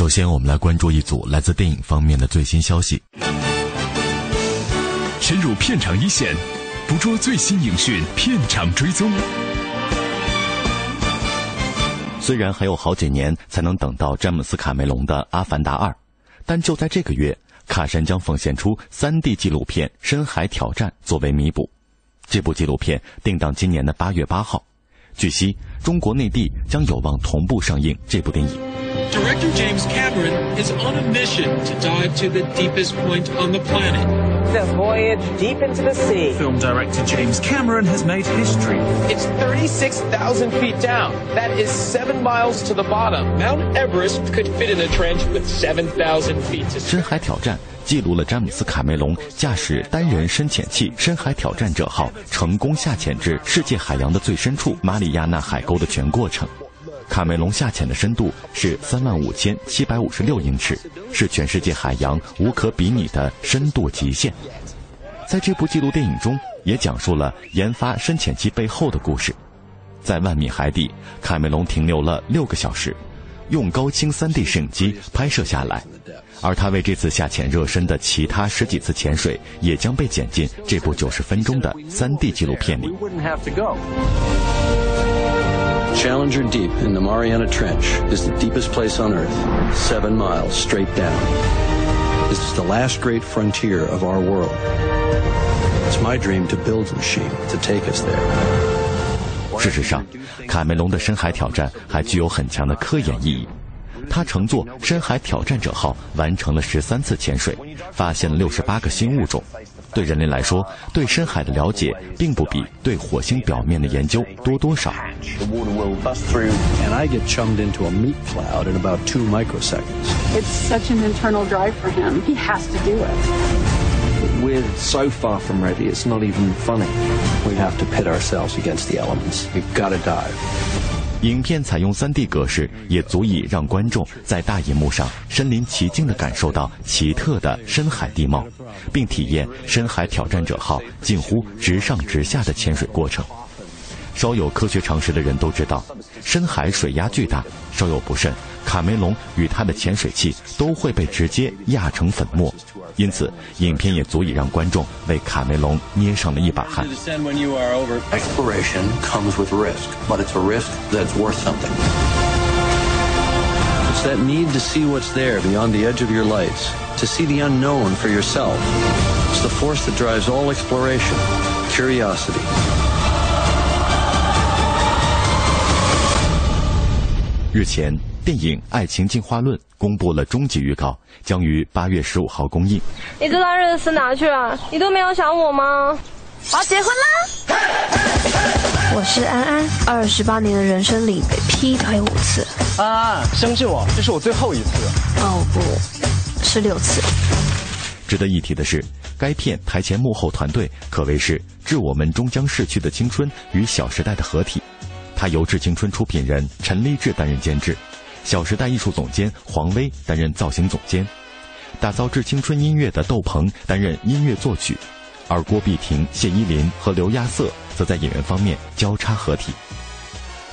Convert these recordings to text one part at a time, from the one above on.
首先，我们来关注一组来自电影方面的最新消息。深入片场一线，捕捉最新影讯，片场追踪。虽然还有好几年才能等到詹姆斯·卡梅隆的《阿凡达二》，但就在这个月，卡神将奉献出 3D 纪录片《深海挑战》作为弥补。这部纪录片定档今年的八月八号，据悉，中国内地将有望同步上映这部电影。 Director James Cameron is on a mission to dive to the deepest point on the planet. The voyage deep into the sea. Film director James Cameron has made history. It's 36,000 feet down. That is seven miles to the bottom. Mount Everest could fit in a trench with 7,000 feet to 深海挑战 记录了詹姆斯·卡梅隆驾驶单人深潜器“深海挑战者号”成功下潜至世界海洋的最深处马里亚纳海沟的全过程。卡梅隆下潜的深度是三万五千七百五十六英尺，是全世界海洋无可比拟的深度极限。在这部纪录电影中，也讲述了研发深潜器背后的故事。在万米海底，卡梅隆停留了六个小时，用高清 3D 摄影机拍摄下来。而他为这次下潜热身的其他十几次潜水，也将被剪进这部九十分钟的 3D 纪录片里。Challenger Deep in the Mariana Trench is the deepest place on Earth, seven miles straight down. This is the last great frontier of our world. It's my dream to build a machine to take us there. 事实上，卡梅隆的深海挑战还具有很强的科研意义。他乘坐深海挑战者号完成了十三次潜水，发现了六十八个新物种。对人类来说，对深海的了解并不比对火星表面的研究多多少。 The water will bust through, and I get chummed into a meat cloud in about two microseconds. It's such an internal drive for him. He has to do it. We're so far from ready, it's not even funny. We have to pit ourselves against the elements. We've got to dive. 影片采用 3D 格式，也足以让观众在大银幕上身临其境地感受到奇特的深海地貌，并体验深海挑战者号近乎直上直下的潜水过程。稍有科学常识的人都知道，深海水压巨大，稍有不慎，卡梅隆与他的潜水器都会被直接压成粉末。因此，影片也足以让观众为卡梅隆捏上了一把汗。Exploration comes with risk, but it's a risk that's worth something. It's that need to see what's there beyond the edge of your lights, to see the unknown for yourself. It's the force that drives all exploration, curiosity. 日前，电影《爱情进化论》公布了终极预告，将于八月十五号公映。你这大日子死哪去了？你都没有想我吗？我要结婚啦！我是安安，二十八年的人生里被劈腿五次，安安，相信我，这是我最后一次。哦不，是六次。值得一提的是，该片台前幕后团队可谓是《致我们终将逝去的青春》与《小时代》的合体。它由《致青春》出品人陈立志担任监制，《小时代》艺术总监黄威担任造型总监，打造《致青春》音乐的窦鹏担任音乐作曲，而郭碧婷、谢依霖和刘亚瑟则在演员方面交叉合体。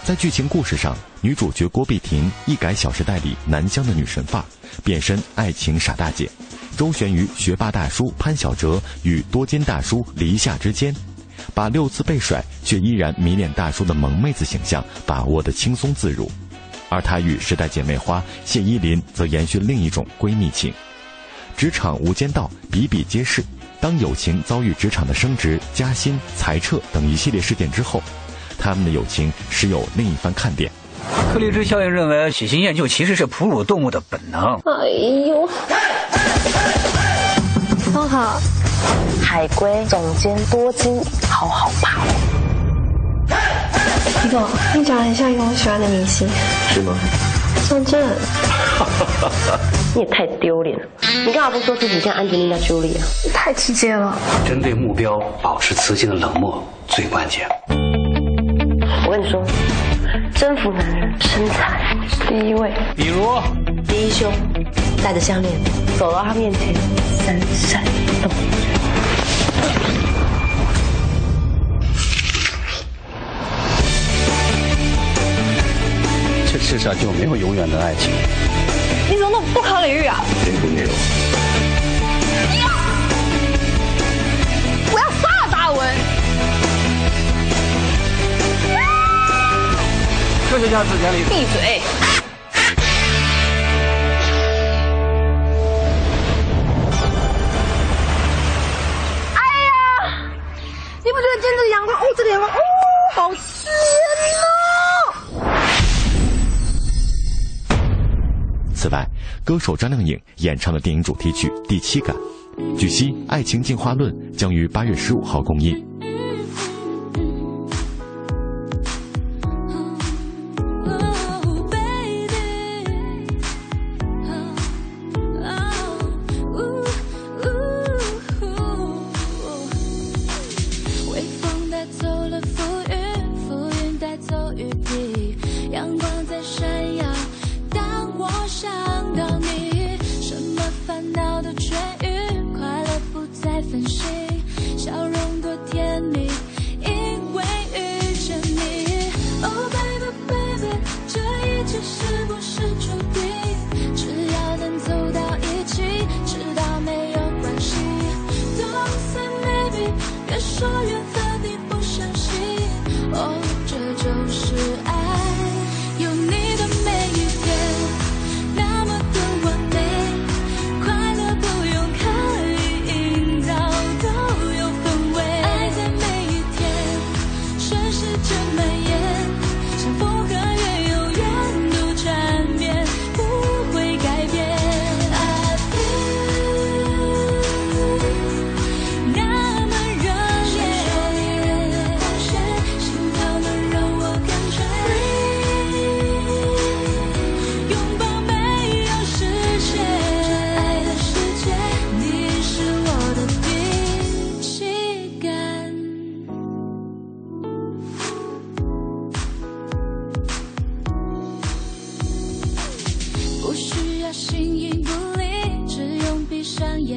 在剧情故事上，女主角郭碧婷一改《小时代》里南湘的女神范儿，变身爱情傻大姐，周旋于学霸大叔潘晓哲与多金大叔黎夏之间，把六次被甩却依然迷恋大叔的萌妹子形象把握得轻松自如。而她与时代姐妹花谢依霖则延续另一种闺蜜情。职场无间道比比皆是，当友情遭遇职场的升职、加薪、裁撤等一系列事件之后，他们的友情时有另一番看点。克利兹效应认为，喜新厌旧其实是哺乳动物的本能。哎呦，方好，海龟总监多金，好好怕。李总，你长得很像一个我喜欢的明星。是吗？张震，你也太丢脸了！你干嘛不说自己像安吉丽娜·朱莉啊？太直接了。针对目标保持磁性的冷漠最关键。我跟你说，征服男人身材第一位。比如，第一胸，戴着项链，走到他面前，闪闪动。这世上就没有永远的爱情。你怎么那么不可理喻啊？并没有。科学家自讲理。闭嘴！哎呀，你不觉得今天这个阳光，哦，这个阳光，哦，好鲜哦！此外，歌手张靓颖演唱的电影主题曲《第七感》，据悉，《爱情进化论》将于八月十五号公映。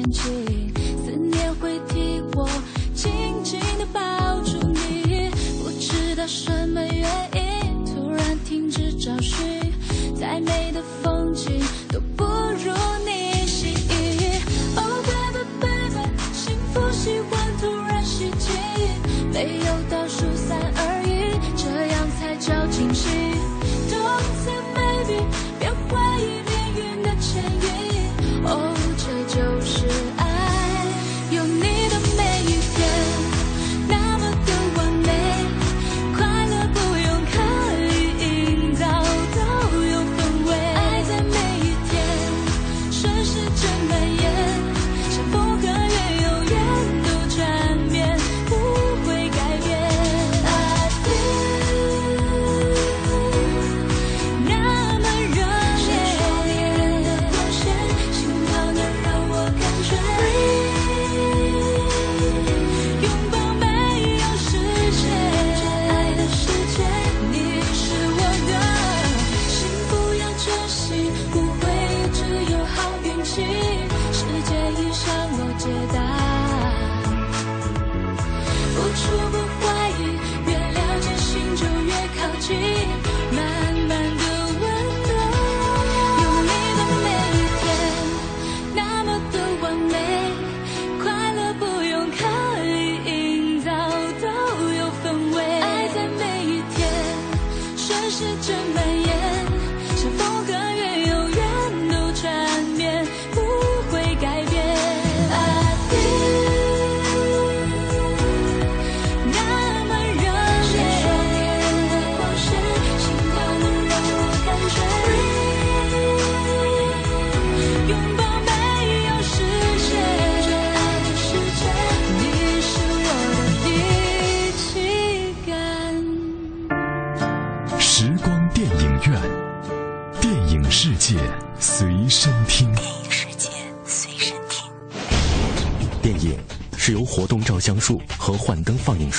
天气，思念会替我紧紧地抱住你。不知道什么原因，突然停止找寻，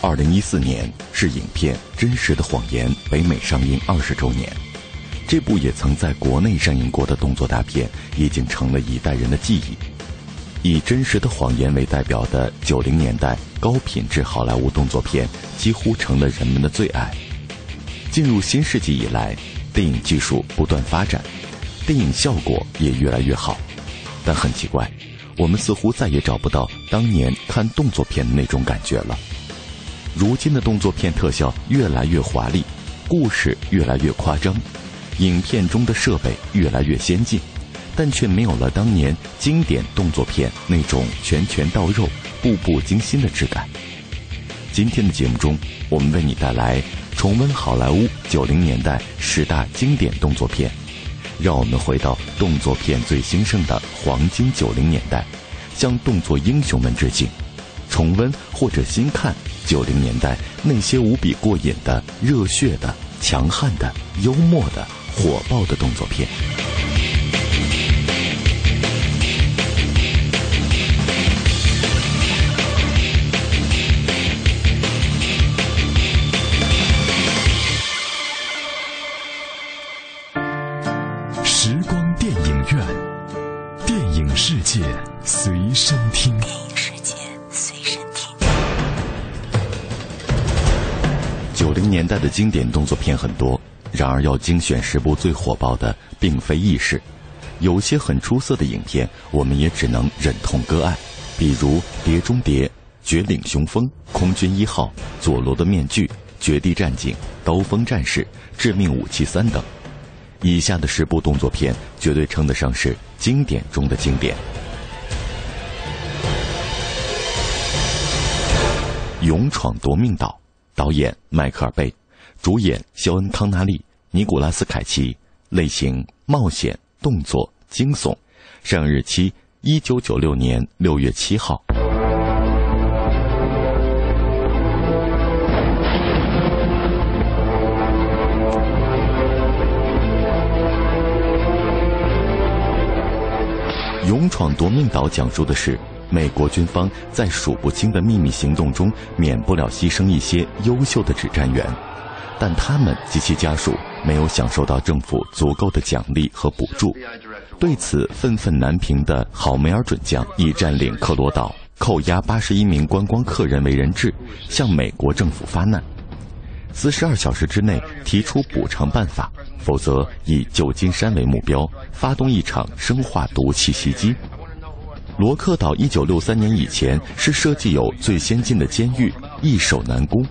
二零一四年是影片《真实的谎言》北美上映二十周年，这部也曾在国内上映过的动作大片，已经成了一代人的记忆。以《真实的谎言》为代表的九零年代高品质好莱坞动作片，几乎成了人们的最爱。进入新世纪以来，电影技术不断发展，电影效果也越来越好，但很奇怪，我们似乎再也找不到当年看动作片的那种感觉了。如今的动作片特效越来越华丽，故事越来越夸张，影片中的设备越来越先进，但却没有了当年经典动作片那种拳拳到肉、步步惊心的质感。今天的节目中，我们为你带来重温好莱坞九零年代十大经典动作片，让我们回到动作片最兴盛的黄金九零年代，向动作英雄们致敬，重温或者新看。九零年代那些无比过瘾的、热血的、强悍的、幽默的、火爆的动作片。时光电影院，电影世界随身听。电影世界零年代的经典动作片很多，然而要精选十部最火爆的，并非易事。有些很出色的影片，我们也只能忍痛割爱，比如《碟中谍》《绝岭雄风》《空军一号》《佐罗的面具》《绝地战警》《刀锋战士》《致命武器三》等。以下的十部动作片绝对称得上是经典中的经典。《勇闯夺命岛》，导演迈克尔·贝，主演肖恩·康纳利、尼古拉斯·凯奇，类型冒险、动作、惊悚，上映日期一九九六年六月七号。《勇闯夺命岛》讲述的是美国军方在数不清的秘密行动中，免不了牺牲一些优秀的指战员，但他们及其家属没有享受到政府足够的奖励和补助。对此愤愤难平的郝梅尔准将以占领克罗岛、扣押八十一名观光客人为人质，向美国政府发难。四十二小时之内提出补偿办法，否则以旧金山为目标，发动一场生化毒气袭击。罗克岛一九六三年以前是设计有最先进的监狱，易守难攻。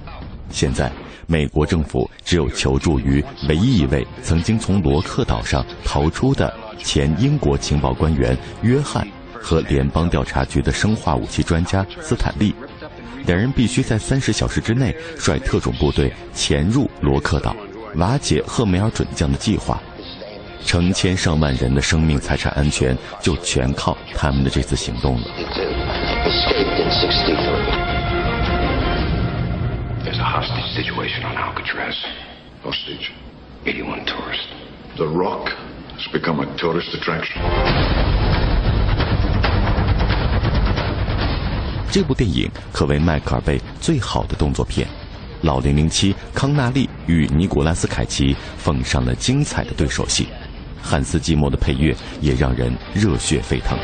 现在，美国政府只有求助于唯一一位曾经从罗克岛上逃出的前英国情报官员约翰和联邦调查局的生化武器专家斯坦利。两人必须在三十小时之内率特种部队潜入罗克岛，瓦解赫梅尔准将的计划。成千上万人的生命财产安全就全靠他们的这次行动了。There's a hostage situation on Alcatraz. Hostage? 81 tourists. The Rock has become a tourist attraction. 这部电影可谓迈克尔贝最好的动作片。老零零七康纳利与尼古拉斯凯奇奉上了精彩的对手戏，汉斯·季默的配乐也让人热血沸腾。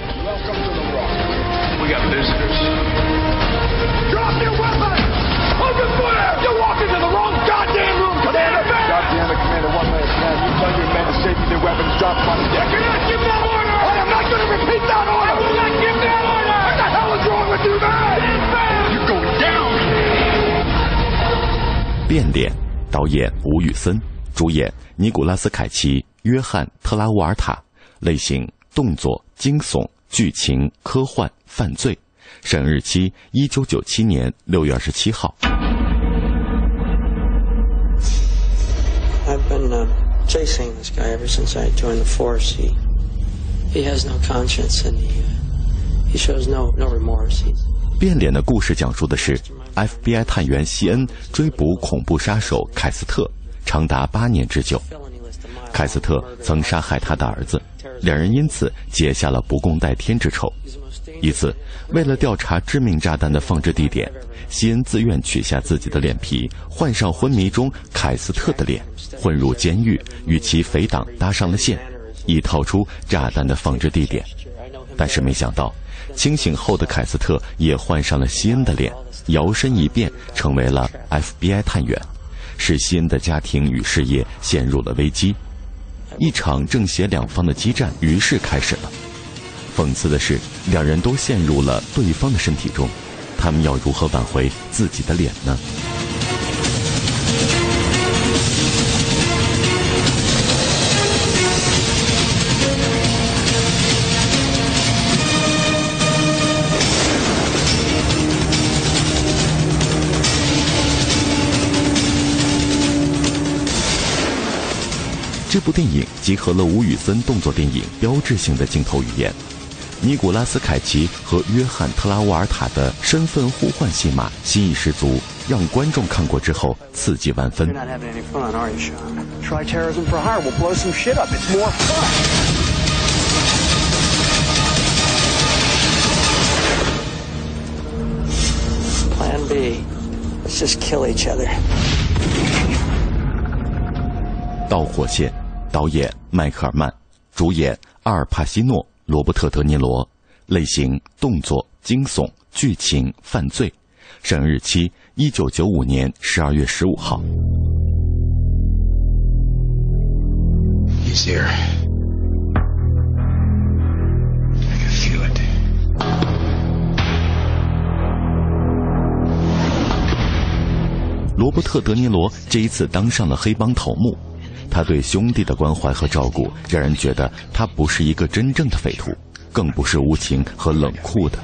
变脸，导演吴宇森，主演尼古拉斯·凯奇。约翰特拉沃尔塔，类型动作、惊悚、剧情、科幻、犯罪，审日期一九九七年六月二十七号。I've been uh, chasing this guy ever since I joined the force. He he has no conscience and he uh, he shows no no remorse. He's 变脸的故事讲述的是 FBI 探员西恩追捕恐怖杀手凯斯特，长达八年之久。凯斯特曾杀害他的儿子，两人因此结下了不共戴天之仇。一次，为了调查致命炸弹的放置地点，西恩自愿取下自己的脸皮，换上昏迷中凯斯特的脸，混入监狱，与其匪党搭上了线，以套出炸弹的放置地点。但是没想到，清醒后的凯斯特也换上了西恩的脸，摇身一变成为了 FBI 探员，使西恩的家庭与事业陷入了危机。一场正邪两方的激战于是开始了。讽刺的是，两人都陷入了对方的身体中，他们要如何挽回自己的脸呢？这部电影集合了吴宇森动作电影标志性的镜头语言，尼古拉斯凯奇和约翰特拉沃尔塔的身份互换戏码新意十足，让观众看过之后刺激万分. Plan B. Let's just kill each other. 导火线，导演迈克尔曼，主演阿尔帕西诺、罗伯特德尼罗，类型动作、惊悚、剧情、犯罪，上映日期一九九五年十二月十五号。He's here. I can feel it. 罗伯特·德尼罗这一次当上了黑帮头目，他对兄弟的关怀和照顾，让人觉得他不是一个真正的匪徒，更不是无情和冷酷的。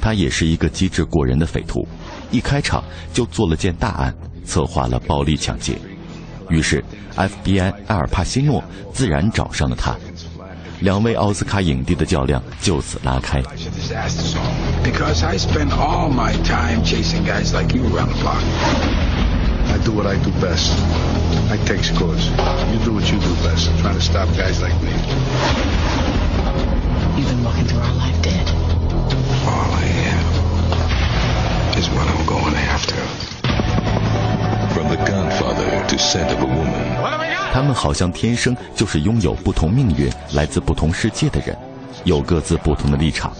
他也是一个机智过人的匪徒，一开场就做了件大案，策划了暴力抢劫。于是，FBI 埃尔帕西诺自然找上了他，两位奥斯卡影帝的较量就此拉开。Because I spend all my time chasing guys like you around the block. I do what I do best. I take scores. You do what you do best. Trying to stop guys like me. You've been walking through our life dead. All I am is what I'm going after. From the Godfather to Scent of a Woman. 他们好像天生就是拥有不同命运、来自不同世界的人，有各自不同的立场。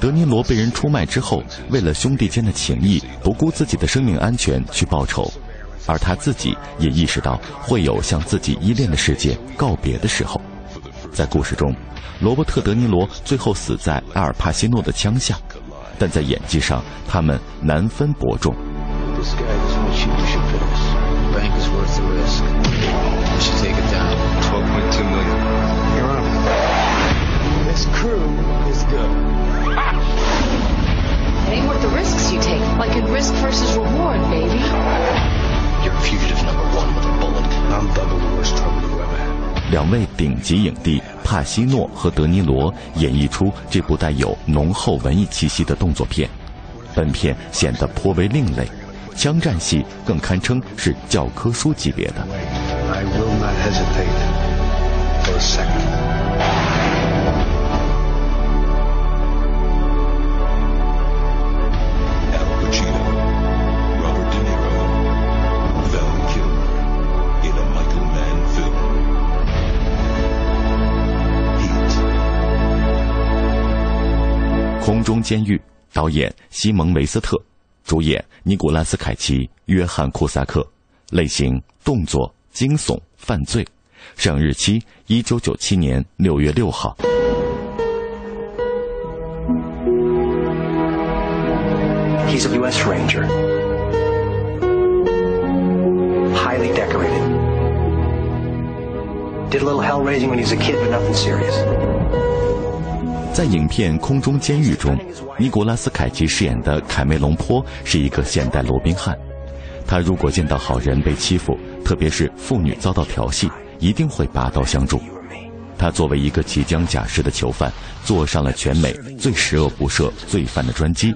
德尼罗被人出卖之后，为了兄弟间的情谊，不顾自己的生命安全去报仇，而他自己也意识到会有向自己依恋的世界告别的时候。在故事中，罗伯特·德尼罗最后死在阿尔帕西诺的枪下，但在演技上，他们难分伯仲。两位顶级影帝帕西诺和德尼罗演绎出这部带有浓厚文艺气息的动作片。本片显得颇为另类，枪战戏更堪称是教科书级别的。I will not hesitate for a second. 空中监狱，导演西蒙·维斯特，主演尼古拉斯·凯奇、约翰·库萨克，类型动作、惊悚、犯罪，上映日期一九九七年六月六号。He's a U.S. Ranger. Highly decorated. Did a little hell raising when he was a kid, but nothing serious. 在影片《空中监狱》中，尼古拉斯·凯奇饰演的凯梅隆·坡是一个现代罗宾汉。他如果见到好人被欺负，特别是妇女遭到调戏，一定会拔刀相助。他作为一个即将假释的囚犯，坐上了全美最十恶不赦罪犯的专机。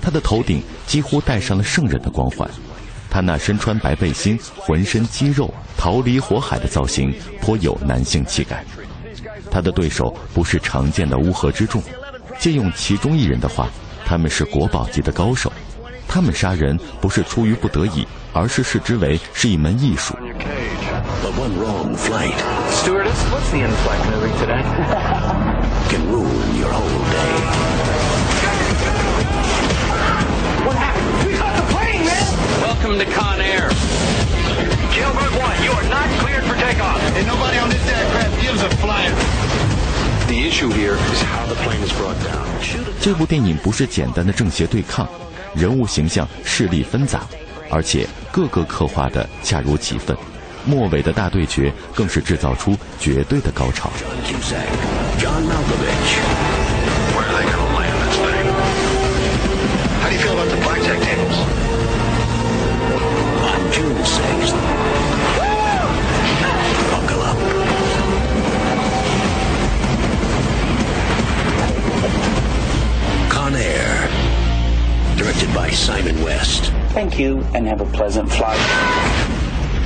他的头顶几乎戴上了圣人的光环，他那身穿白背心、浑身肌肉、逃离火海的造型颇有男性气概。他的对手不是常见的乌合之众，借用其中一人的话，他们是国宝级的高手。他们杀人不是出于不得已，而是视之为是一门艺术。But one wrong flight Stewardess, what's the in-flight movie today? can ruin your whole day. What happened? We caught the plane, man! Welcome to Con Air. Jailbird 1, you are not cleared for takeoff. And nobody on this aircraft gives a flyer. The issue here is how the plane is brought down. 这部电影不是简单的正邪对抗，人物形象势力纷杂，而且各个刻画的恰如其分。末尾的大对决更是制造出绝对的高潮。Cusack, John Malkovich. Thank you, and have a pleasant flight.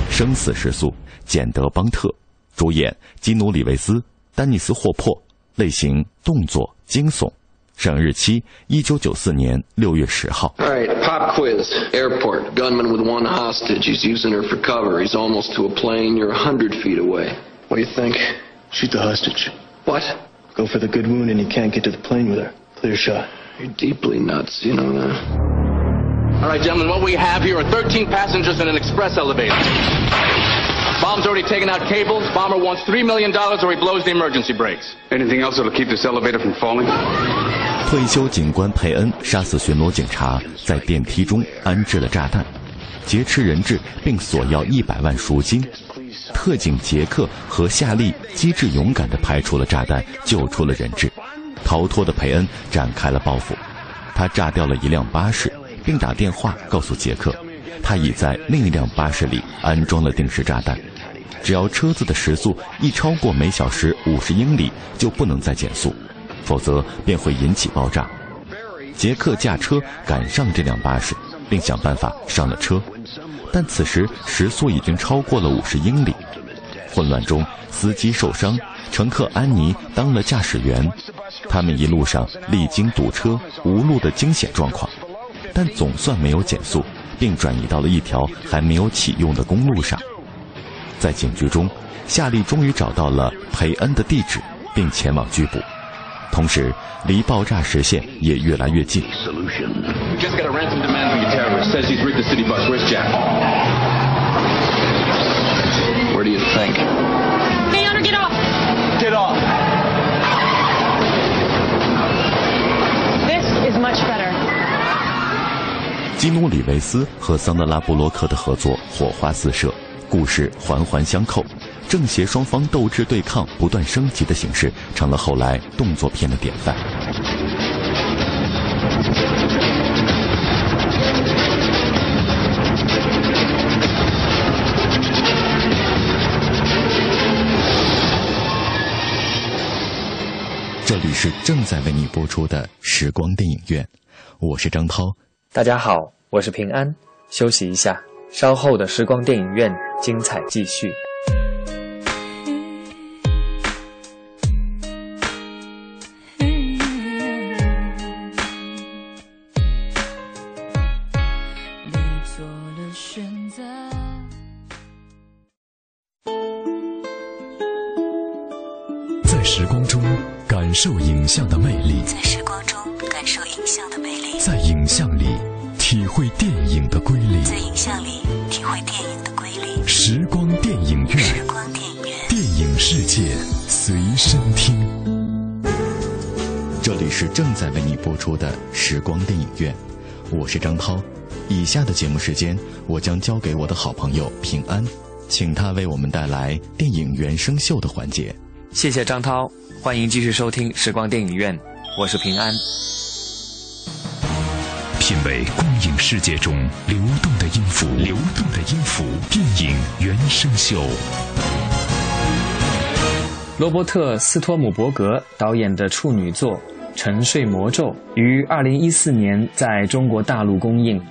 生死时速，简德邦特，主演基努里维斯、丹尼斯霍珀，类型动作惊悚，上映日期一九九四年六月十号。 All right, pop quiz. Airport. Gunman with one hostage. He's using her for cover. He's almost to a plane. You're a hundred feet away. What do you think? Shoot the hostage. What? Go for the good wound and you can't get to the plane with her. Clear shot. You're deeply nuts, you know that. All right, gentlemen, what we have here are 13 passengers in an express elevator. Bomb's already taken out cables. Bomber wants $3 million or he blows the emergency brakes. Anything else that'll keep this elevator from falling? 退休警官佩恩杀死巡逻警察，在电梯中安置了炸弹，劫持人质并索要一百万赎金。特警杰克和夏利机智勇敢地排除了炸弹，救出了人质。逃脱的佩恩展开了报复，他炸掉了一辆巴士，并打电话告诉杰克，他已在另一辆巴士里安装了定时炸弹。只要车子的时速一超过每小时五十英里，就不能再减速，否则便会引起爆炸。杰克驾车赶上这辆巴士，并想办法上了车，但此时时速已经超过了五十英里。混乱中，司机受伤，乘客安妮当了驾驶员。他们一路上历经堵车、无路的惊险状况，但总算没有减速，并转移到了一条还没有启用的公路上。在警局中，夏利终于找到了培恩的地址，并前往拘捕。同时，离爆炸时限也越来越近。We just got a 基努里维斯和桑德拉布洛克的合作火花四射，故事环环相扣，正邪双方斗智对抗不断升级的形式，成了后来动作片的典范。这里是正在为你播出的时光电影院，我是张涛。大家好，我是平安。休息一下，稍后的时光电影院精彩继续。你做了选择。在时光中感受影像的魅力，在时光中感受影像的魅力，在影像里体会电影的规律，在影像里体会电影的瑰丽。时光电影院，时光电影院，电影世界随身听。这里是正在为你播出的时光电影院，我是张涛。以下的节目时间，我将交给我的好朋友平安，请他为我们带来电影原声秀的环节。谢谢张涛，欢迎继续收听时光电影院，我是平安。品味光影世界中流动的音符，流动的音符，电影原声秀。罗伯特·斯托姆伯格导演的处女作《沉睡魔咒》于二零一四年在中国大陆公映，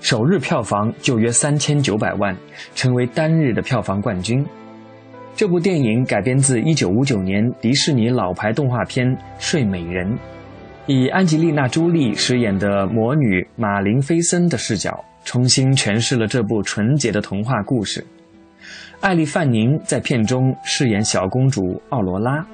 首日票房就约三千九百万，成为单日的票房冠军。这部电影改编自一九五九年迪士尼老牌动画片《睡美人》，以安吉丽娜·朱莉饰演的魔女玛琳·菲森的视角，重新诠释了这部纯洁的童话故事。艾丽·范宁在片中饰演小公主奥罗拉。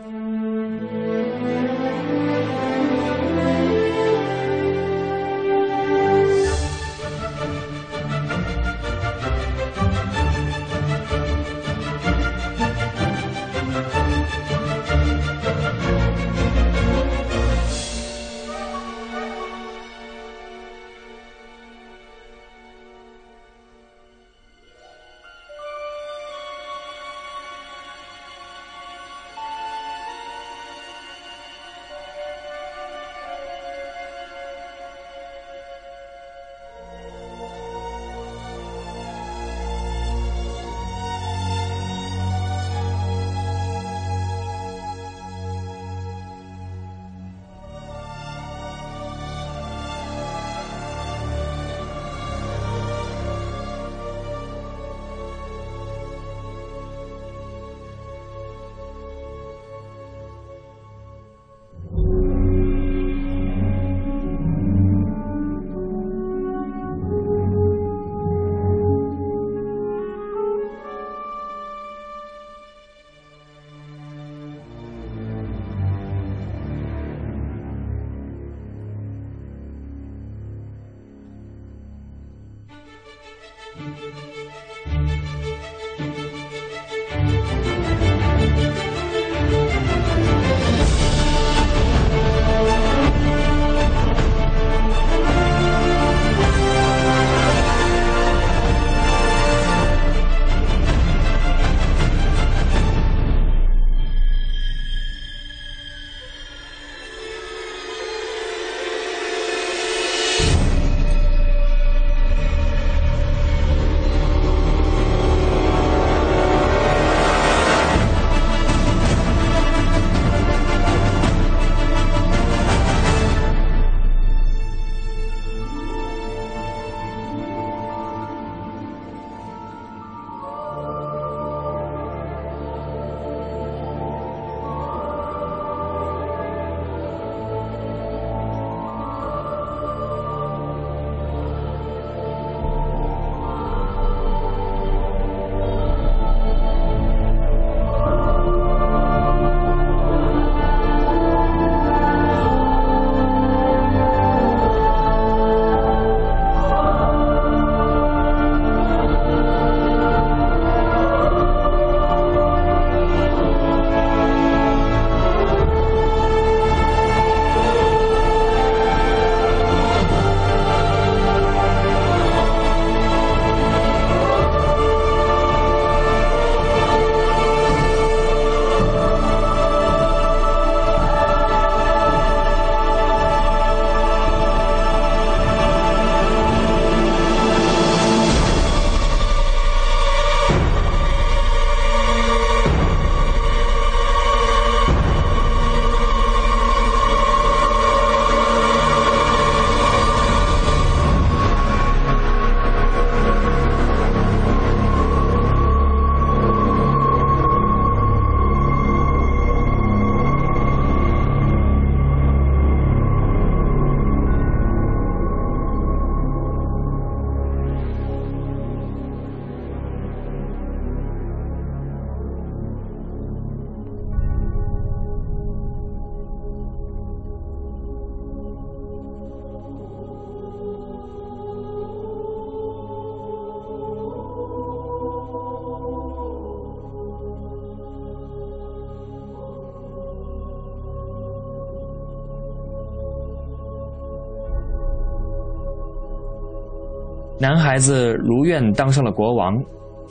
男孩子如愿当上了国王，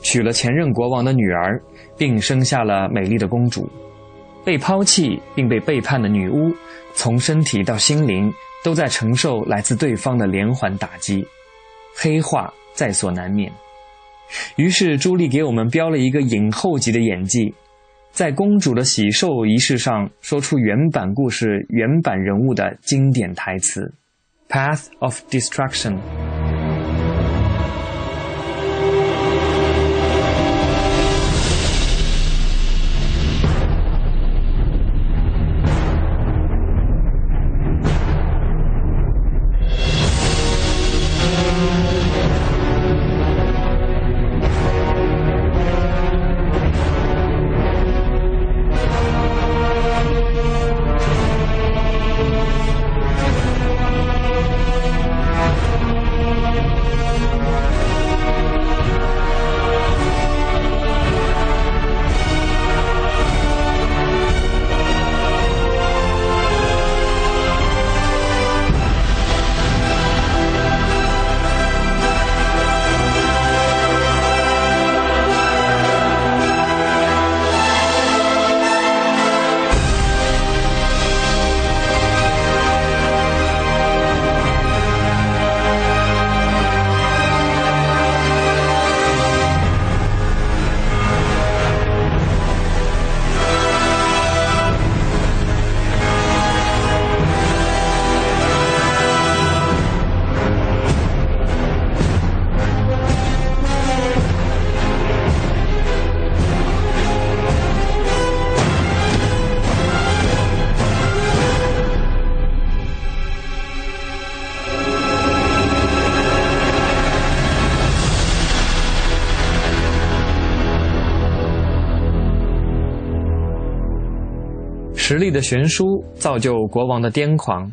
娶了前任国王的女儿，并生下了美丽的公主。被抛弃并被背叛的女巫，从身体到心灵都在承受来自对方的连环打击，黑化在所难免。于是朱莉给我们标了一个影后级的演技，在公主的喜寿仪式上说出原版故事原版人物的经典台词：“Path of Destruction。”实力的悬殊造就国王的癫狂，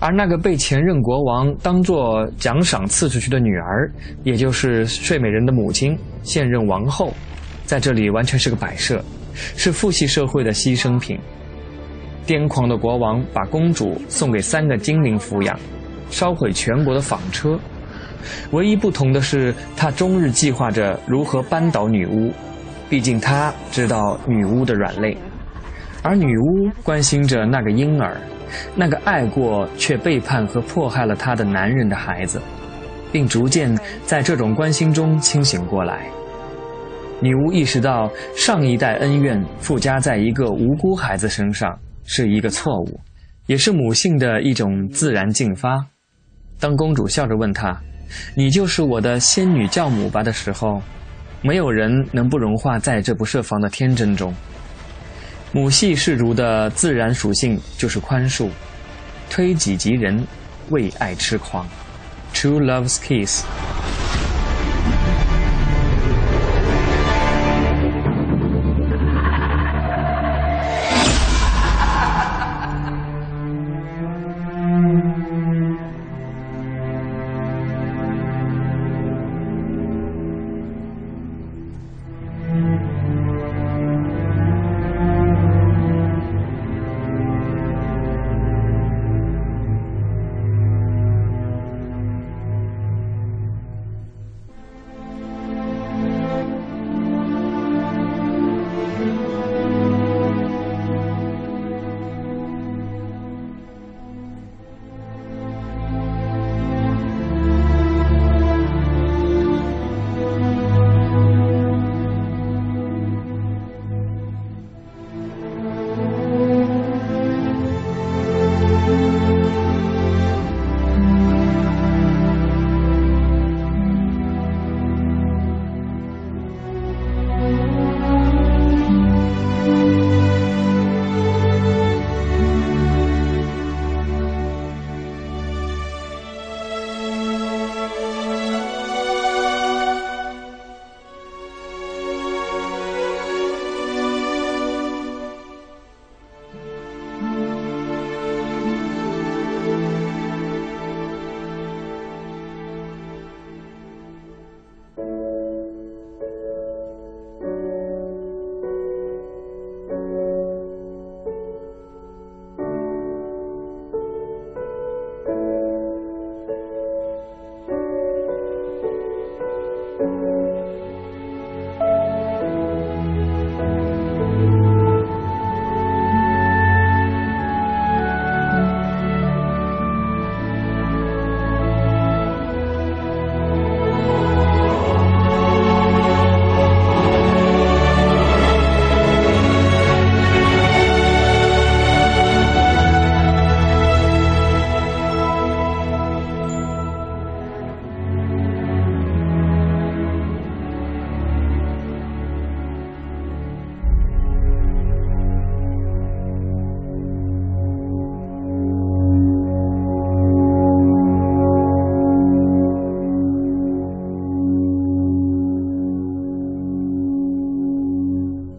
而那个被前任国王当作奖赏赐出去的女儿，也就是睡美人的母亲，现任王后，在这里完全是个摆设，是父系社会的牺牲品。癫狂的国王把公主送给三个精灵抚养，烧毁全国的纺车。唯一不同的是，他终日计划着如何扳倒女巫，毕竟他知道女巫的软肋。而女巫关心着那个婴儿，那个爱过却背叛和迫害了她的男人的孩子，并逐渐在这种关心中清醒过来。女巫意识到上一代恩怨附加在一个无辜孩子身上是一个错误，也是母性的一种自然进发。当公主笑着问他：“你就是我的仙女教母吧？”的时候，没有人能不融化在这不设防的天真中。母系氏族的自然属性就是宽恕，推己及人，为爱痴狂，True Love's Kiss。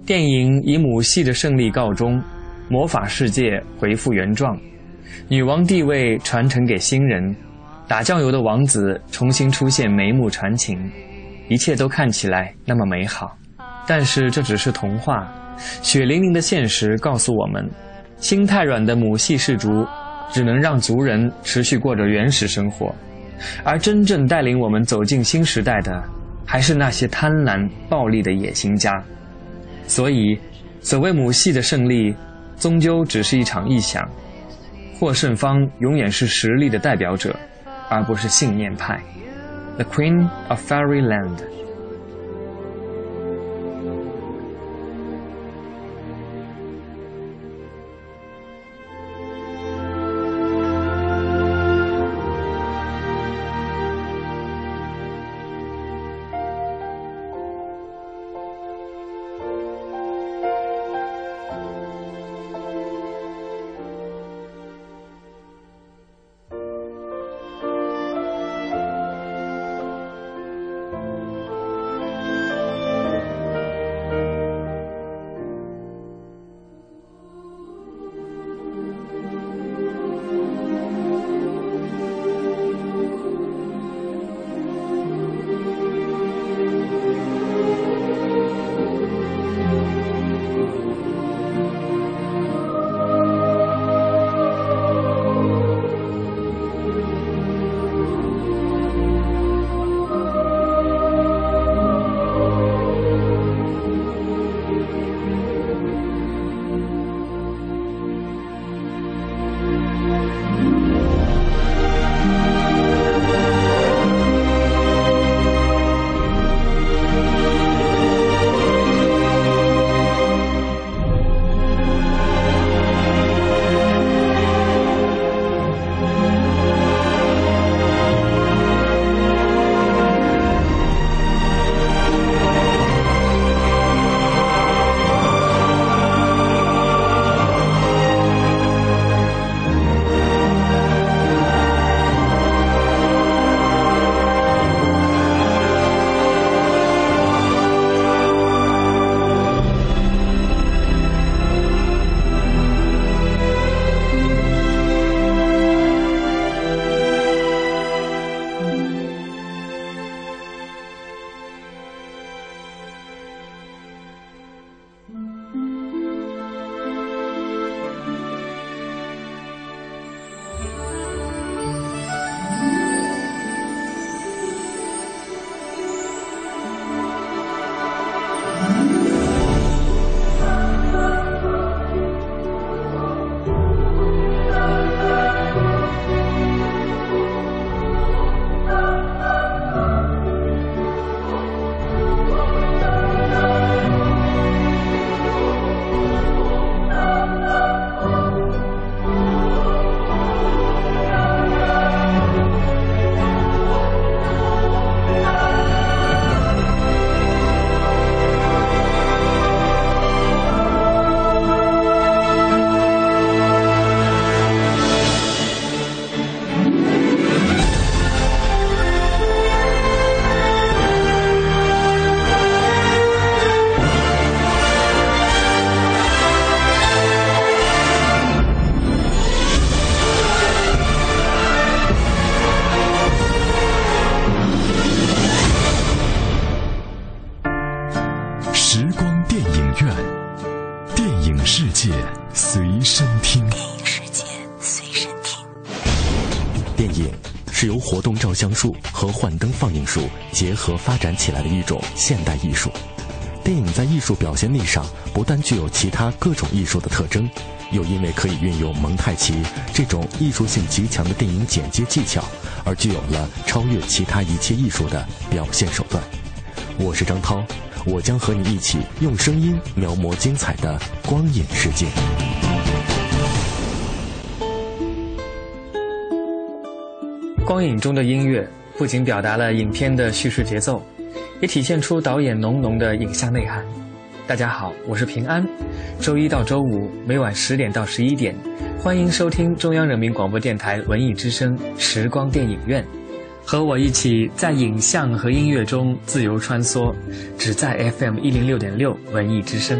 电影以母系的胜利告终，魔法世界恢复原状，女王地位传承给新人，打酱油的王子重新出现，眉目传情，一切都看起来那么美好。但是这只是童话，血淋淋的现实告诉我们，心太软的母系氏族只能让族人持续过着原始生活，而真正带领我们走进新时代的，还是那些贪婪暴力的野心家。所以，所谓母系的胜利，终究只是一场臆想。获胜方永远是实力的代表者，而不是信念派。The Queen of Fairyland。起来的一种现代艺术。电影在艺术表现力上不但具有其他各种艺术的特征，又因为可以运用蒙太奇这种艺术性极强的电影剪接技巧，而具有了超越其他一切艺术的表现手段。我是张涛，我将和你一起用声音描摹精彩的光影世界。光影中的音乐不仅表达了影片的叙事节奏，也体现出导演浓浓的影像内涵。大家好，我是平安。周一到周五每晚十点到十一点，欢迎收听中央人民广播电台文艺之声时光电影院。和我一起在影像和音乐中自由穿梭，只在 FM 一零六点六文艺之声。